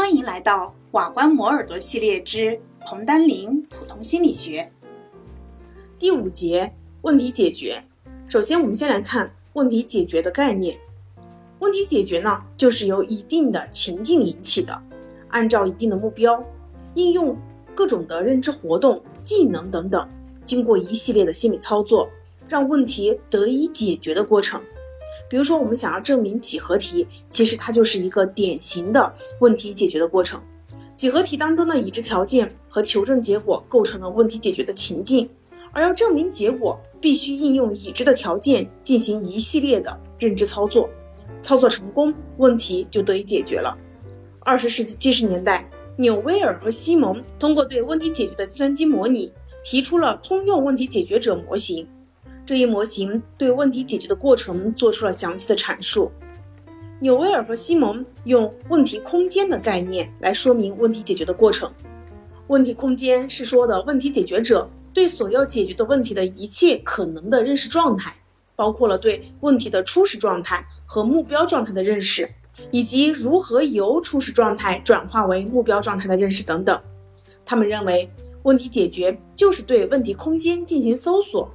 欢迎来到瓦关磨耳朵系列之彭丹林普通心理学第五节问题解决。首先，我们先来看问题解决的概念。问题解决呢，就是由一定的情境引起的，按照一定的目标，应用各种的认知活动、技能等等，经过一系列的心理操作，让问题得以解决的过程。比如说，我们想要证明几何题，其实它就是一个典型的问题解决的过程。几何题当中的已知条件和求证结果构成了问题解决的情境，而要证明结果，必须应用已知的条件进行一系列的认知操作，操作成功，问题就得以解决了。二十世纪七十年代，纽威尔和西蒙通过对问题解决的计算机模拟，提出了通用问题解决者模型。这一模型对问题解决的过程做出了详细的阐述。纽威尔和西蒙用问题空间的概念来说明问题解决的过程。问题空间是说的问题解决者对所要解决的问题的一切可能的认识状态，包括了对问题的初始状态和目标状态的认识，以及如何由初始状态转化为目标状态的认识等等。他们认为，问题解决就是对问题空间进行搜索。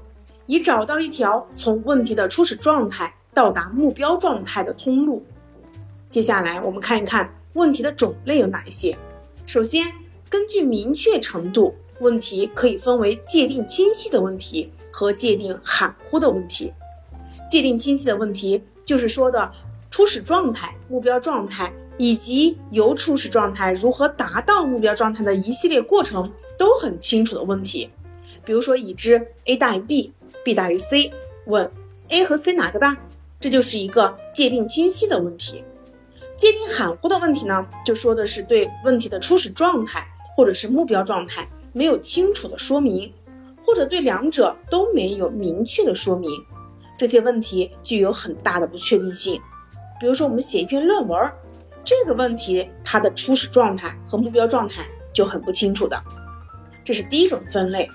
以找到一条从问题的初始状态到达目标状态的通路。接下来，我们看一看问题的种类有哪一些。首先，根据明确程度，问题可以分为界定清晰的问题和界定含糊的问题。界定清晰的问题，就是说的初始状态、目标状态以及由初始状态如何达到目标状态的一系列过程都很清楚的问题。比如说，已知 a 大于 b。B 大于 c，问 a 和 c 哪个大？这就是一个界定清晰的问题。界定含糊的问题呢，就说的是对问题的初始状态或者是目标状态没有清楚的说明，或者对两者都没有明确的说明。这些问题具有很大的不确定性。比如说，我们写一篇论文，这个问题它的初始状态和目标状态就很不清楚的。这是第一种分类。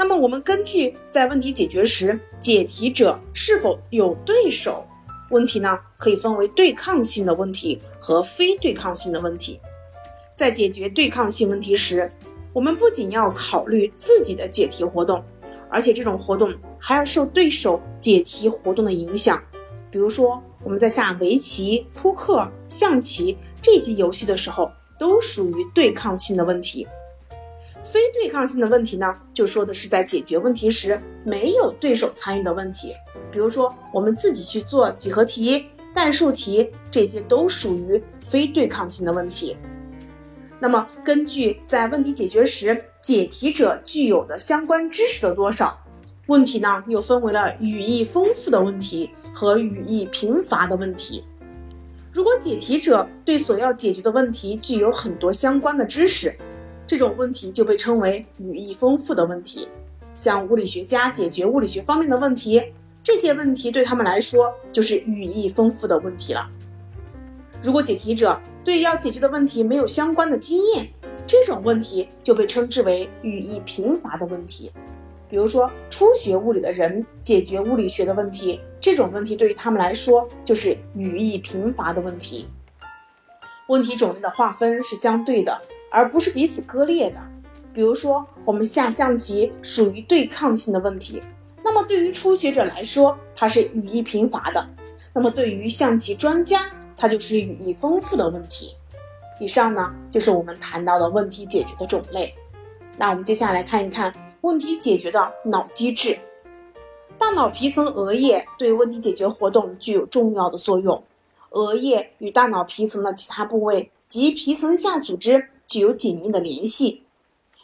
那么，我们根据在问题解决时，解题者是否有对手，问题呢，可以分为对抗性的问题和非对抗性的问题。在解决对抗性问题时，我们不仅要考虑自己的解题活动，而且这种活动还要受对手解题活动的影响。比如说，我们在下围棋、扑克、象棋这些游戏的时候，都属于对抗性的问题。非对抗性的问题呢，就说的是在解决问题时没有对手参与的问题，比如说我们自己去做几何题、代数题，这些都属于非对抗性的问题。那么，根据在问题解决时解题者具有的相关知识的多少，问题呢又分为了语义丰富的问题和语义贫乏的问题。如果解题者对所要解决的问题具有很多相关的知识，这种问题就被称为语义丰富的问题，像物理学家解决物理学方面的问题，这些问题对他们来说就是语义丰富的问题了。如果解题者对要解决的问题没有相关的经验，这种问题就被称之为语义贫乏的问题。比如说，初学物理的人解决物理学的问题，这种问题对于他们来说就是语义贫乏的问题。问题种类的划分是相对的。而不是彼此割裂的。比如说，我们下象棋属于对抗性的问题，那么对于初学者来说，它是语义贫乏的；那么对于象棋专家，它就是语义丰富的问题。以上呢，就是我们谈到的问题解决的种类。那我们接下来看一看问题解决的脑机制。大脑皮层额叶对问题解决活动具有重要的作用。额叶与大脑皮层的其他部位及皮层下组织。具有紧密的联系，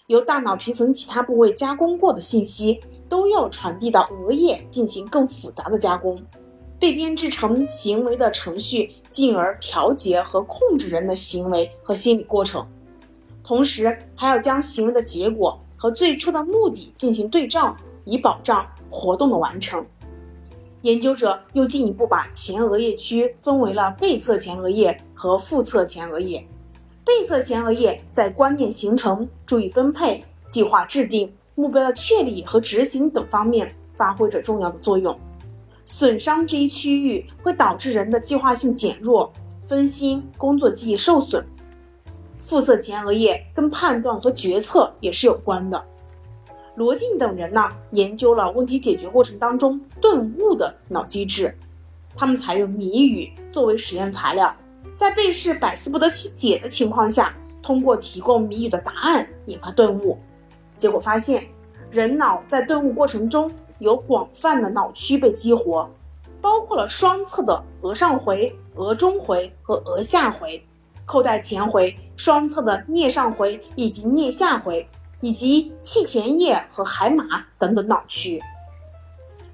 由大脑皮层其他部位加工过的信息都要传递到额叶进行更复杂的加工，被编制成行为的程序，进而调节和控制人的行为和心理过程。同时，还要将行为的结果和最初的目的进行对照，以保障活动的完成。研究者又进一步把前额叶区分为了背侧前额叶和腹侧前额叶。背侧前额叶在观念形成、注意分配、计划制定、目标的确立和执行等方面发挥着重要的作用。损伤这一区域会导致人的计划性减弱、分心、工作记忆受损。腹侧前额叶跟判断和决策也是有关的。罗晋等人呢，研究了问题解决过程当中顿悟的脑机制，他们采用谜语作为实验材料，在被试百思不得其解的情况下，通过提供谜语的答案引发顿悟。结果发现，人脑在顿悟过程中有广泛的脑区被激活，包括了双侧的额上回、额中回和额下回，扣带前回、双侧的颞上回以及颞下回。以及气前叶和海马等等脑区，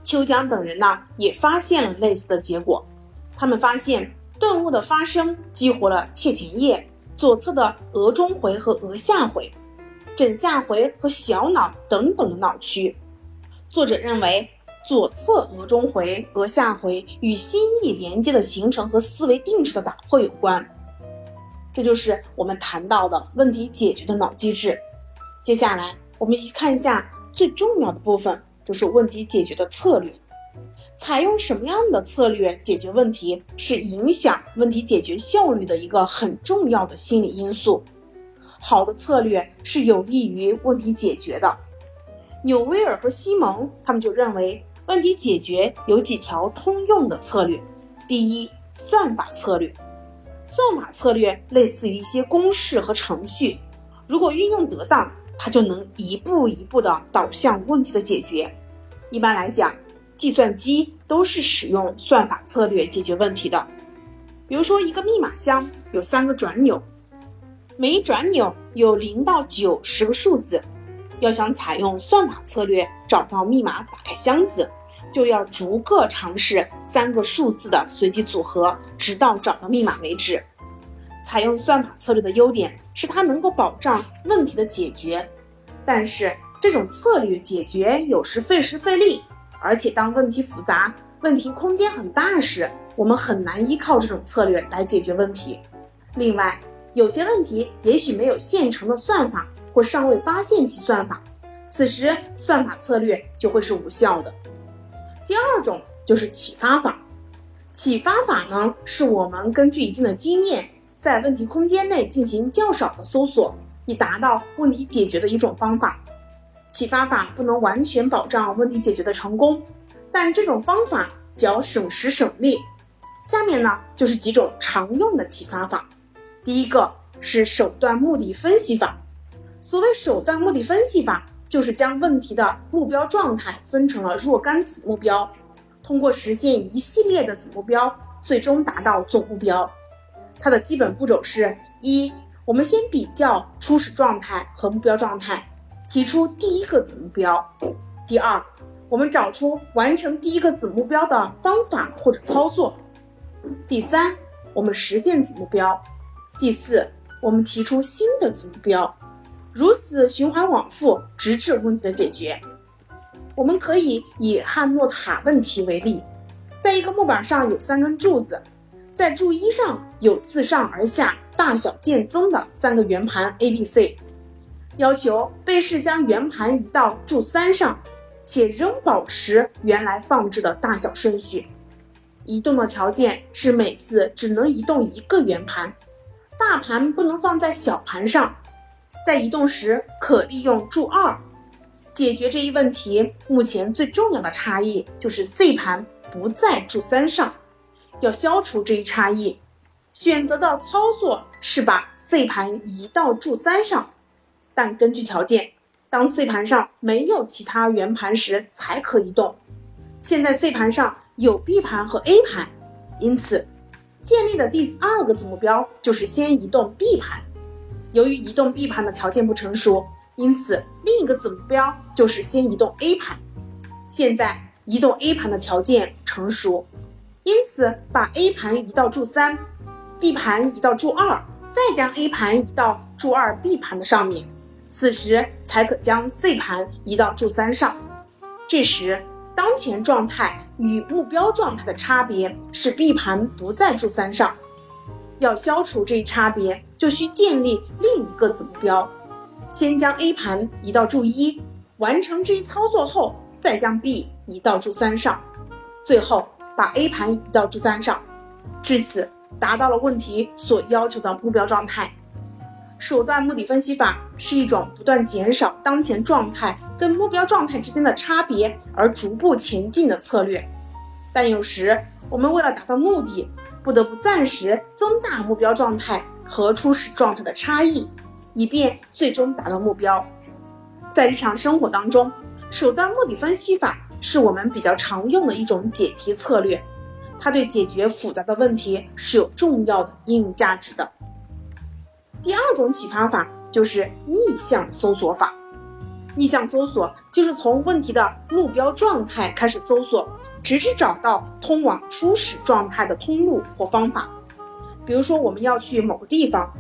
秋江等人呢也发现了类似的结果。他们发现顿悟的发生激活了气前叶、左侧的额中回和额下回、枕下回和小脑等等的脑区。作者认为，左侧额中回、额下回与心意连接的形成和思维定式的打破有关。这就是我们谈到的问题解决的脑机制。接下来，我们一起看一下最重要的部分，就是问题解决的策略。采用什么样的策略解决问题，是影响问题解决效率的一个很重要的心理因素。好的策略是有利于问题解决的。纽威尔和西蒙他们就认为，问题解决有几条通用的策略。第一，算法策略。算法策略类似于一些公式和程序，如果运用得当。它就能一步一步的导向问题的解决。一般来讲，计算机都是使用算法策略解决问题的。比如说，一个密码箱有三个转钮，每一转钮有零到九十个数字。要想采用算法策略找到密码打开箱子，就要逐个尝试三个数字的随机组合，直到找到密码为止。采用算法策略的优点是它能够保障问题的解决，但是这种策略解决有时费时费力，而且当问题复杂、问题空间很大时，我们很难依靠这种策略来解决问题。另外，有些问题也许没有现成的算法，或尚未发现其算法，此时算法策略就会是无效的。第二种就是启发法，启发法呢是我们根据一定的经验。在问题空间内进行较少的搜索，以达到问题解决的一种方法。启发法不能完全保障问题解决的成功，但这种方法较省时省力。下面呢就是几种常用的启发法。第一个是手段目的分析法。所谓手段目的分析法，就是将问题的目标状态分成了若干子目标，通过实现一系列的子目标，最终达到总目标。它的基本步骤是：一，我们先比较初始状态和目标状态，提出第一个子目标；第二，我们找出完成第一个子目标的方法或者操作；第三，我们实现子目标；第四，我们提出新的子目标，如此循环往复，直至问题的解决。我们可以以汉诺塔问题为例，在一个木板上有三根柱子。在柱一上有自上而下大小渐增的三个圆盘 A、B、C，要求被试将圆盘移到柱三上，且仍保持原来放置的大小顺序。移动的条件是每次只能移动一个圆盘，大盘不能放在小盘上。在移动时可利用柱二。解决这一问题，目前最重要的差异就是 C 盘不在柱三上。要消除这一差异，选择的操作是把 C 盘移到柱三上，但根据条件，当 C 盘上没有其他圆盘时才可移动。现在 C 盘上有 B 盘和 A 盘，因此建立的第二个子目标就是先移动 B 盘。由于移动 B 盘的条件不成熟，因此另一个子目标就是先移动 A 盘。现在移动 A 盘的条件成熟。因此，把 A 盘移到柱三，B 盘移到柱二，再将 A 盘移到柱二 B 盘的上面，此时才可将 C 盘移到柱三上。这时，当前状态与目标状态的差别是 B 盘不在柱三上。要消除这一差别，就需建立另一个子目标。先将 A 盘移到柱一，完成这一操作后，再将 B 移到柱三上，最后。把 A 盘移到柱三上，至此达到了问题所要求的目标状态。手段目的分析法是一种不断减少当前状态跟目标状态之间的差别而逐步前进的策略，但有时我们为了达到目的，不得不暂时增大目标状态和初始状态的差异，以便最终达到目标。在日常生活当中，手段目的分析法是我们比较常用的一种解题策略，它对解决复杂的问题是有重要的应用价值的。第二种启发法就是逆向搜索法。逆向搜索就是从问题的目标状态开始搜索，直至找到通往初始状态的通路或方法。比如说，我们要去某个地方，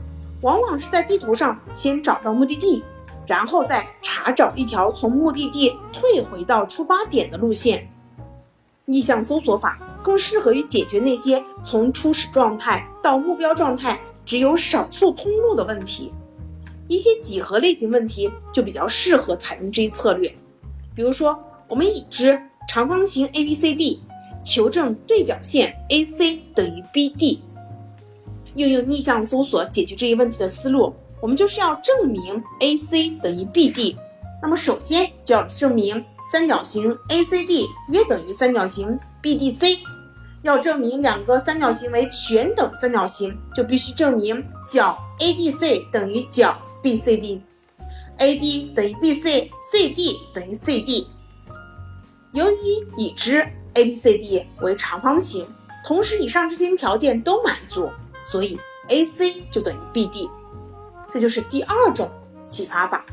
往往是在地图上先找到目的地，然后再查找一条从目的地退回到出发点的路线。逆向搜索法更适合于解决那些从初始状态到目标状态。只有少数通路的问题，一些几何类型问题就比较适合采用这一策略。比如说，我们已知长方形 ABCD，求证对角线 AC 等于 BD。运用逆向搜索解决这一问题的思路，我们就是要证明 AC 等于 BD。那么首先就要证明三角形 ACD 约等于三角形 BDC。要证明两个三角形为全等三角形，就必须证明角 ADC 等于角 BCD，AD 等于 BC，CD 等于 CD。由于已知 ABCD 为长方形，同时以上这些条件都满足，所以 AC 就等于 BD。这就是第二种启发法。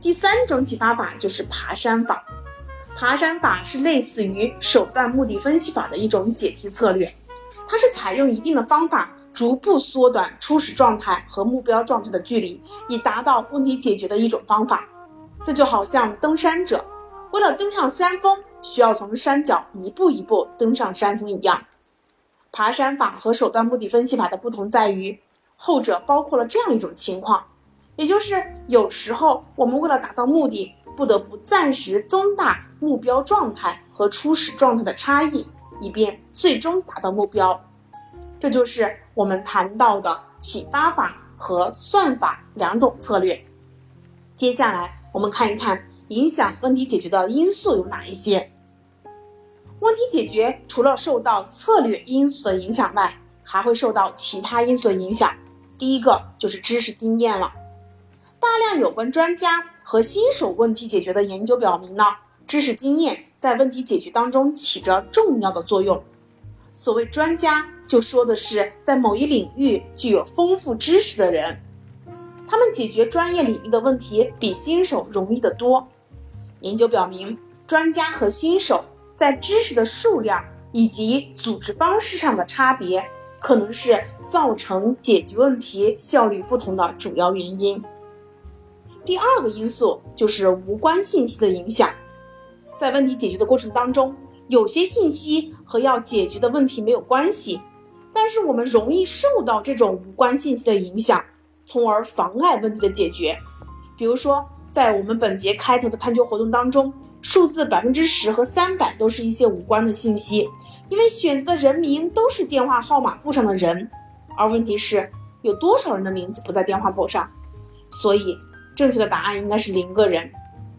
第三种启发法就是爬山法。爬山法是类似于手段目的分析法的一种解题策略，它是采用一定的方法，逐步缩短初始状态和目标状态的距离，以达到问题解决的一种方法。这就好像登山者为了登上山峰，需要从山脚一步一步登上山峰一样。爬山法和手段目的分析法的不同在于，后者包括了这样一种情况，也就是有时候我们为了达到目的。不得不暂时增大目标状态和初始状态的差异，以便最终达到目标。这就是我们谈到的启发法和算法两种策略。接下来我们看一看影响问题解决的因素有哪一些。问题解决除了受到策略因素的影响外，还会受到其他因素的影响。第一个就是知识经验了，大量有关专家。和新手问题解决的研究表明呢，知识经验在问题解决当中起着重要的作用。所谓专家，就说的是在某一领域具有丰富知识的人，他们解决专业领域的问题比新手容易得多。研究表明，专家和新手在知识的数量以及组织方式上的差别，可能是造成解决问题效率不同的主要原因。第二个因素就是无关信息的影响，在问题解决的过程当中，有些信息和要解决的问题没有关系，但是我们容易受到这种无关信息的影响，从而妨碍问题的解决。比如说，在我们本节开头的探究活动当中，数字百分之十和三百都是一些无关的信息，因为选择的人名都是电话号码簿上的人，而问题是有多少人的名字不在电话簿上，所以。正确的答案应该是零个人，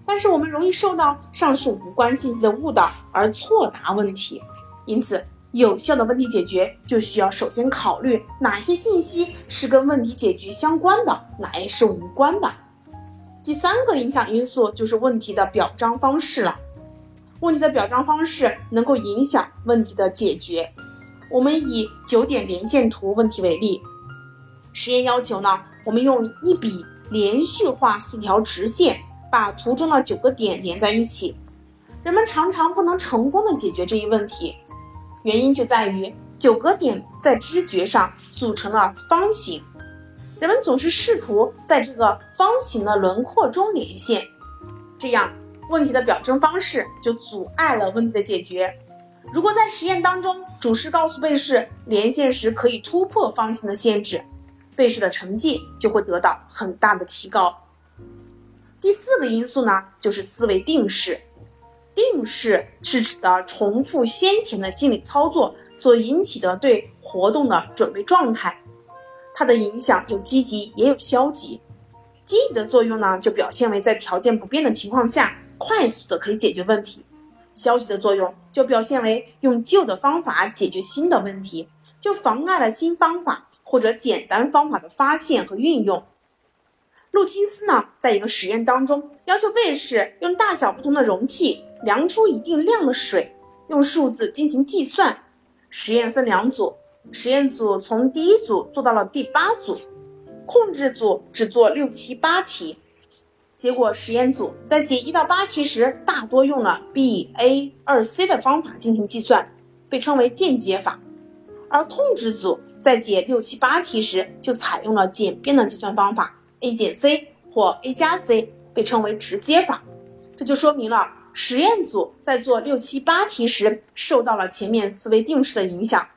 但是我们容易受到上述无关信息的误导而错答问题，因此有效的问题解决就需要首先考虑哪些信息是跟问题解决相关的，哪些是无关的。第三个影响因素就是问题的表彰方式了，问题的表彰方式能够影响问题的解决。我们以九点连线图问题为例，实验要求呢，我们用一笔。连续画四条直线，把图中的九个点连在一起。人们常常不能成功的解决这一问题，原因就在于九个点在知觉上组成了方形，人们总是试图在这个方形的轮廓中连线，这样问题的表征方式就阻碍了问题的解决。如果在实验当中，主试告诉被试连线时可以突破方形的限制。被试的成绩就会得到很大的提高。第四个因素呢，就是思维定式。定式是指的重复先前的心理操作所引起的对活动的准备状态，它的影响有积极也有消极。积极的作用呢，就表现为在条件不变的情况下，快速的可以解决问题；消极的作用就表现为用旧的方法解决新的问题，就妨碍了新方法或者简单方法的发现和运用。路金斯呢，在一个实验当中，要求被试用大小不同的容器量出一定量的水，用数字进行计算。实验分两组，实验组从第一组做到了第八组。控制组只做六七八题，结果实验组在解一到八题时，大多用了 B A 二 C 的方法进行计算，被称为间接法；而控制组在解六七八题时，就采用了简便的计算方法 A 减 C 或 A 加 C，被称为直接法。这就说明了实验组在做六七八题时受到了前面思维定式的影响，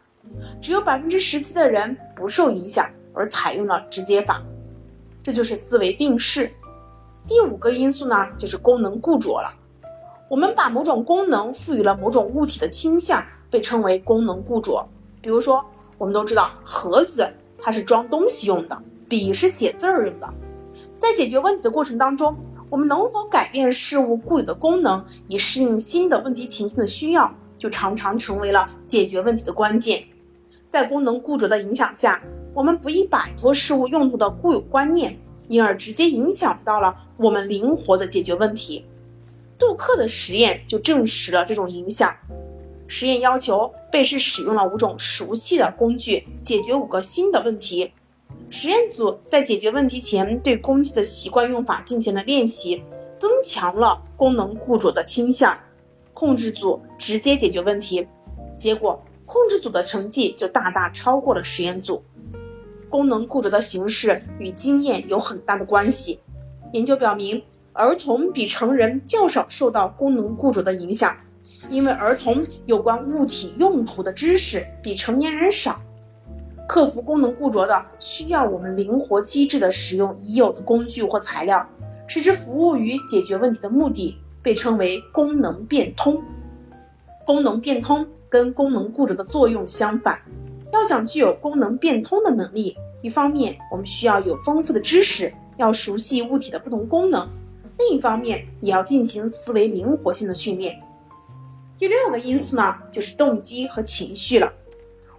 只有百分之十七的人不受影响。而采用了直接法，这就是思维定式。第五个因素呢，就是功能固着了。我们把某种功能赋予了某种物体的倾向，被称为功能固着。比如说，我们都知道盒子它是装东西用的，笔是写字儿用的。在解决问题的过程当中，我们能否改变事物固有的功能，以适应新的问题情境的需要，就常常成为了解决问题的关键。在功能固着的影响下。我们不易摆脱事物用途的固有观念，因而直接影响到了我们灵活的解决问题。杜克的实验就证实了这种影响。实验要求被试使用了五种熟悉的工具，解决五个新的问题。实验组在解决问题前对工具的习惯用法进行了练习，增强了功能固着的倾向。控制组直接解决问题，结果控制组的成绩就大大超过了实验组。功能固着的形式与经验有很大的关系。研究表明，儿童比成人较少受到功能固着的影响，因为儿童有关物体用途的知识比成年人少。克服功能固着的，需要我们灵活机智地使用已有的工具或材料，使之服务于解决问题的目的，被称为功能变通。功能变通跟功能固着的作用相反。要想具有功能变通的能力，一方面我们需要有丰富的知识，要熟悉物体的不同功能；另一方面也要进行思维灵活性的训练。第六个因素呢，就是动机和情绪了。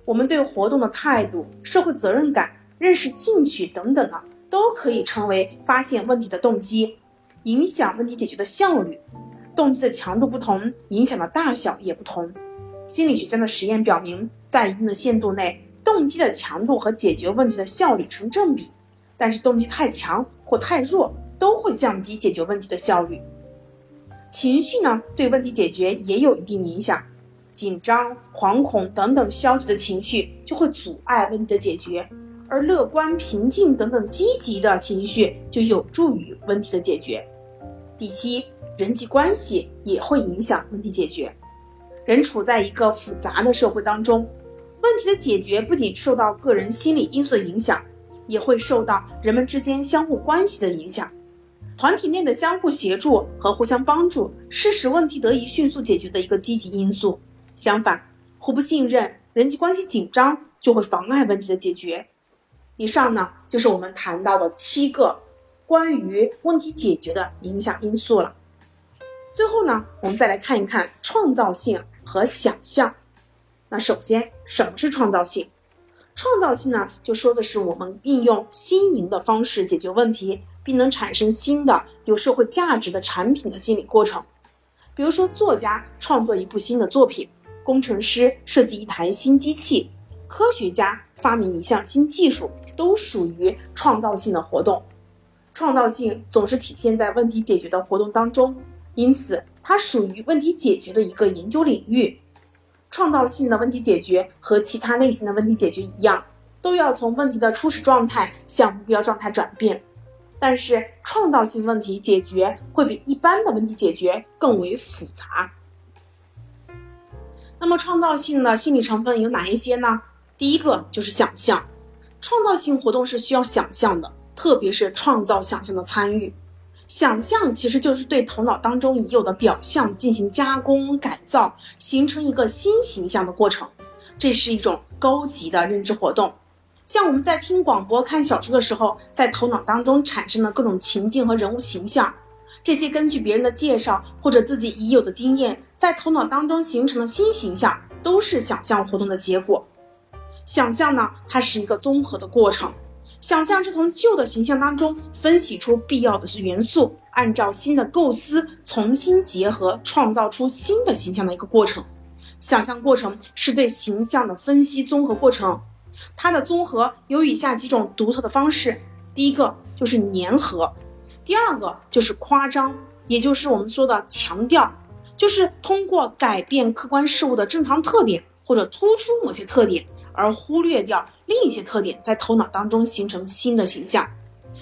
我们对活动的态度、社会责任感、认识兴趣等等啊，都可以成为发现问题的动机，影响问题解决的效率。动机的强度不同，影响的大小也不同。心理学家的实验表明，在一定的限度内，动机的强度和解决问题的效率成正比。但是，动机太强或太弱都会降低解决问题的效率。情绪呢，对问题解决也有一定影响。紧张、惶恐等等消极的情绪就会阻碍问题的解决，而乐观、平静等等积极的情绪就有助于问题的解决。第七，人际关系也会影响问题解决。人处在一个复杂的社会当中，问题的解决不仅受到个人心理因素的影响，也会受到人们之间相互关系的影响。团体内的相互协助和互相帮助是使问题得以迅速解决的一个积极因素。相反，互不信任、人际关系紧张就会妨碍问题的解决。以上呢，就是我们谈到的七个关于问题解决的影响因素了。最后呢，我们再来看一看创造性。和想象，那首先什么是创造性？创造性呢，就说的是我们应用新颖的方式解决问题，并能产生新的有社会价值的产品的心理过程。比如说，作家创作一部新的作品，工程师设计一台新机器，科学家发明一项新技术，都属于创造性的活动。创造性总是体现在问题解决的活动当中。因此，它属于问题解决的一个研究领域。创造性的问题解决和其他类型的问题解决一样，都要从问题的初始状态向目标状态转变。但是，创造性问题解决会比一般的问题解决更为复杂。那么，创造性的心理成分有哪一些呢？第一个就是想象，创造性活动是需要想象的，特别是创造想象的参与。想象其实就是对头脑当中已有的表象进行加工改造，形成一个新形象的过程。这是一种高级的认知活动。像我们在听广播、看小说的时候，在头脑当中产生的各种情境和人物形象，这些根据别人的介绍或者自己已有的经验，在头脑当中形成的新形象，都是想象活动的结果。想象呢，它是一个综合的过程。想象是从旧的形象当中分析出必要的元素，按照新的构思重新结合，创造出新的形象的一个过程。想象过程是对形象的分析综合过程，它的综合有以下几种独特的方式：第一个就是粘合，第二个就是夸张，也就是我们说的强调，就是通过改变客观事物的正常特点或者突出某些特点。而忽略掉另一些特点，在头脑当中形成新的形象。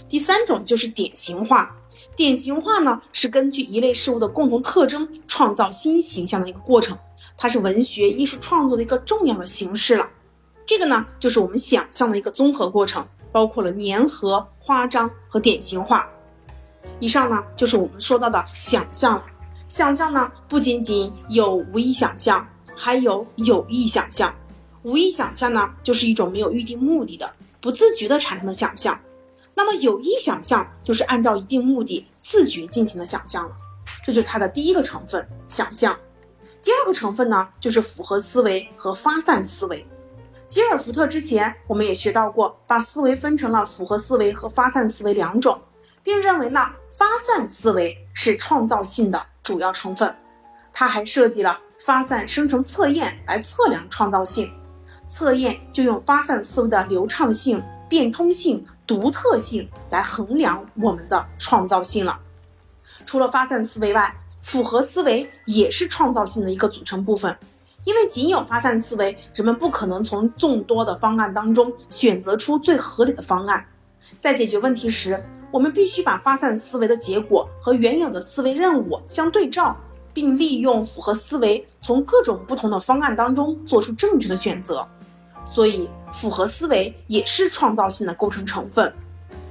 第三种就是典型化，典型化呢是根据一类事物的共同特征创造新形象的一个过程，它是文学艺术创作的一个重要的形式了。这个呢就是我们想象的一个综合过程，包括了粘合、夸张和典型化。以上呢就是我们说到的想象。想象呢不仅仅有无意想象，还有有意想象。无意想象呢，就是一种没有预定目的的、不自觉的产生的想象。那么有意想象就是按照一定目的自觉进行的想象了。这就是它的第一个成分，想象。第二个成分呢，就是复合思维和发散思维。吉尔福特之前我们也学到过，把思维分成了复合思维和发散思维两种，并认为呢，发散思维是创造性的主要成分。他还设计了发散生成测验来测量创造性。测验就用发散思维的流畅性、变通性、独特性来衡量我们的创造性了。除了发散思维外，复合思维也是创造性的一个组成部分。因为仅有发散思维，人们不可能从众多的方案当中选择出最合理的方案。在解决问题时，我们必须把发散思维的结果和原有的思维任务相对照，并利用复合思维从各种不同的方案当中做出正确的选择。所以，复合思维也是创造性的构成成分。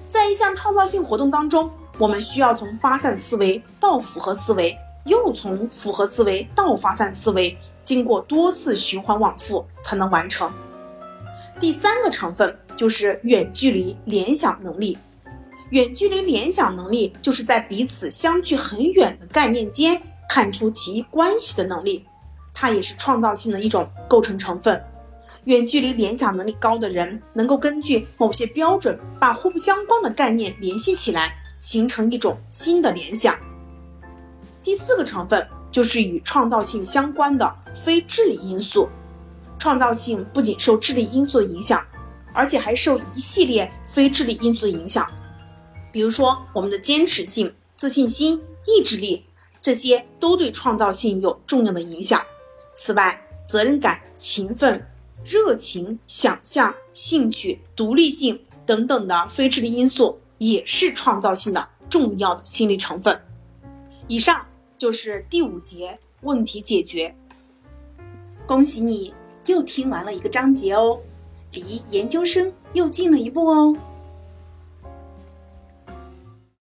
在一项创造性活动当中，我们需要从发散思维到复合思维，又从复合思维到发散思维，经过多次循环往复才能完成。第三个成分就是远距离联想能力。远距离联想能力就是在彼此相距很远的概念间看出其关系的能力，它也是创造性的一种构成成分。远距离联想能力高的人，能够根据某些标准，把互不相关的概念联系起来，形成一种新的联想。第四个成分就是与创造性相关的非智力因素。创造性不仅受智力因素的影响，而且还受一系列非智力因素的影响，比如说我们的坚持性、自信心、意志力，这些都对创造性有重要的影响。此外，责任感、勤奋。热情、想象、兴趣、独立性等等的非智力因素，也是创造性的重要的心理成分。以上就是第五节问题解决。恭喜你又听完了一个章节哦，离研究生又近了一步哦。